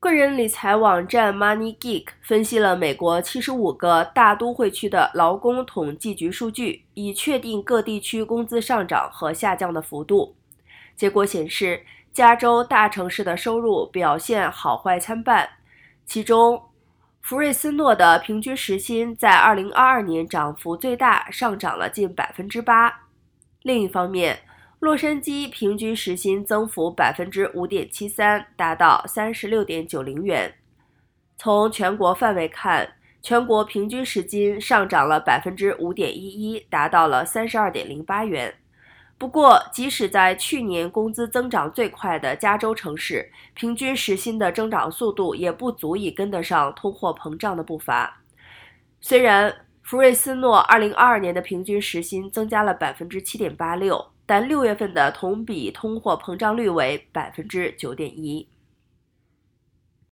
个人理财网站 Money Geek 分析了美国七十五个大都会区的劳工统计局数据，以确定各地区工资上涨和下降的幅度。结果显示，加州大城市的收入表现好坏参半。其中，弗瑞斯诺的平均时薪在2022年涨幅最大，上涨了近百分之八。另一方面，洛杉矶平均时薪增幅百分之五点七三，达到三十六点九零元。从全国范围看，全国平均时薪上涨了百分之五点一一，达到了三十二点零八元。不过，即使在去年工资增长最快的加州城市，平均时薪的增长速度也不足以跟得上通货膨胀的步伐。虽然福瑞斯诺二零二二年的平均时薪增加了百分之七点八六。但六月份的同比通货膨胀率为百分之九点一。